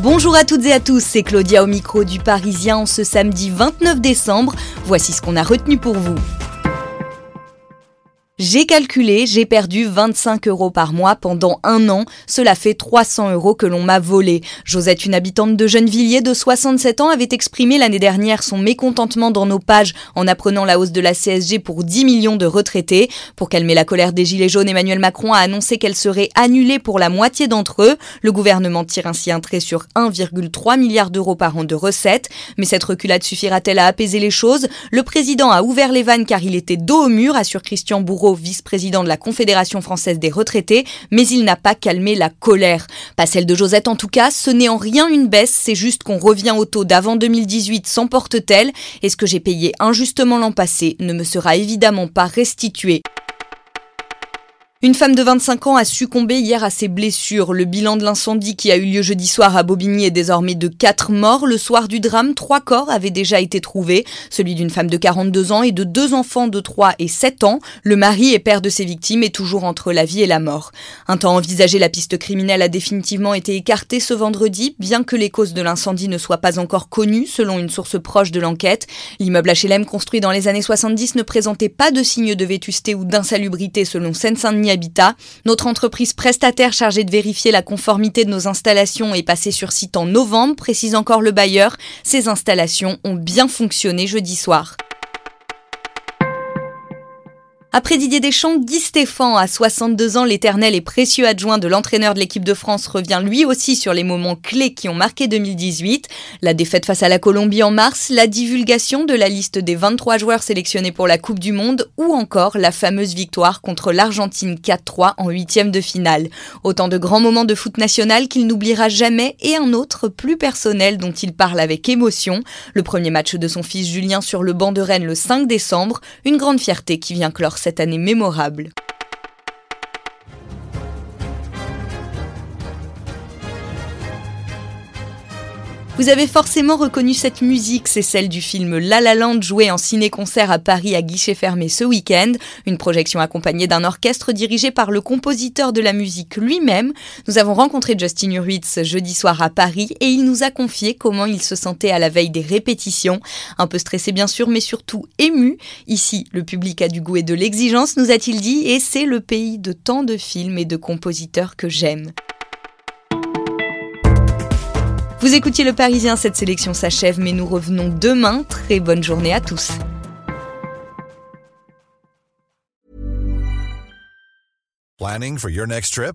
Bonjour à toutes et à tous, c'est Claudia au micro du Parisien en ce samedi 29 décembre. Voici ce qu'on a retenu pour vous. J'ai calculé, j'ai perdu 25 euros par mois pendant un an. Cela fait 300 euros que l'on m'a volé. Josette, une habitante de Gennevilliers de 67 ans, avait exprimé l'année dernière son mécontentement dans nos pages en apprenant la hausse de la CSG pour 10 millions de retraités. Pour calmer la colère des Gilets jaunes, Emmanuel Macron a annoncé qu'elle serait annulée pour la moitié d'entre eux. Le gouvernement tire ainsi un trait sur 1,3 milliard d'euros par an de recettes. Mais cette reculade suffira-t-elle à apaiser les choses? Le président a ouvert les vannes car il était dos au mur, assure Christian Bourreau vice-président de la Confédération française des retraités, mais il n'a pas calmé la colère. Pas celle de Josette en tout cas, ce n'est en rien une baisse, c'est juste qu'on revient au taux d'avant 2018 sans porte-telle, et ce que j'ai payé injustement l'an passé ne me sera évidemment pas restitué. Une femme de 25 ans a succombé hier à ses blessures. Le bilan de l'incendie qui a eu lieu jeudi soir à Bobigny est désormais de 4 morts. Le soir du drame, trois corps avaient déjà été trouvés. Celui d'une femme de 42 ans et de deux enfants de 3 et 7 ans. Le mari et père de ses victimes est toujours entre la vie et la mort. Un temps envisagé, la piste criminelle a définitivement été écartée ce vendredi, bien que les causes de l'incendie ne soient pas encore connues, selon une source proche de l'enquête. L'immeuble HLM construit dans les années 70 ne présentait pas de signes de vétusté ou d'insalubrité selon Seine-Saint-Denis Notre entreprise prestataire chargée de vérifier la conformité de nos installations est passée sur site en novembre, précise encore le bailleur. Ces installations ont bien fonctionné jeudi soir. Après Didier Deschamps, Guy Stéphane, à 62 ans, l'éternel et précieux adjoint de l'entraîneur de l'équipe de France, revient lui aussi sur les moments clés qui ont marqué 2018. La défaite face à la Colombie en mars, la divulgation de la liste des 23 joueurs sélectionnés pour la Coupe du Monde ou encore la fameuse victoire contre l'Argentine 4-3 en huitième de finale. Autant de grands moments de foot national qu'il n'oubliera jamais et un autre plus personnel dont il parle avec émotion. Le premier match de son fils Julien sur le banc de Rennes le 5 décembre, une grande fierté qui vient clore cette année mémorable. Vous avez forcément reconnu cette musique, c'est celle du film La La Land joué en ciné-concert à Paris à guichet fermé ce week-end, une projection accompagnée d'un orchestre dirigé par le compositeur de la musique lui-même. Nous avons rencontré Justin Hurwitz jeudi soir à Paris et il nous a confié comment il se sentait à la veille des répétitions, un peu stressé bien sûr mais surtout ému. Ici, le public a du goût et de l'exigence, nous a-t-il dit, et c'est le pays de tant de films et de compositeurs que j'aime. Vous écoutiez Le Parisien, cette sélection s'achève, mais nous revenons demain. Très bonne journée à tous. Planning for your next trip?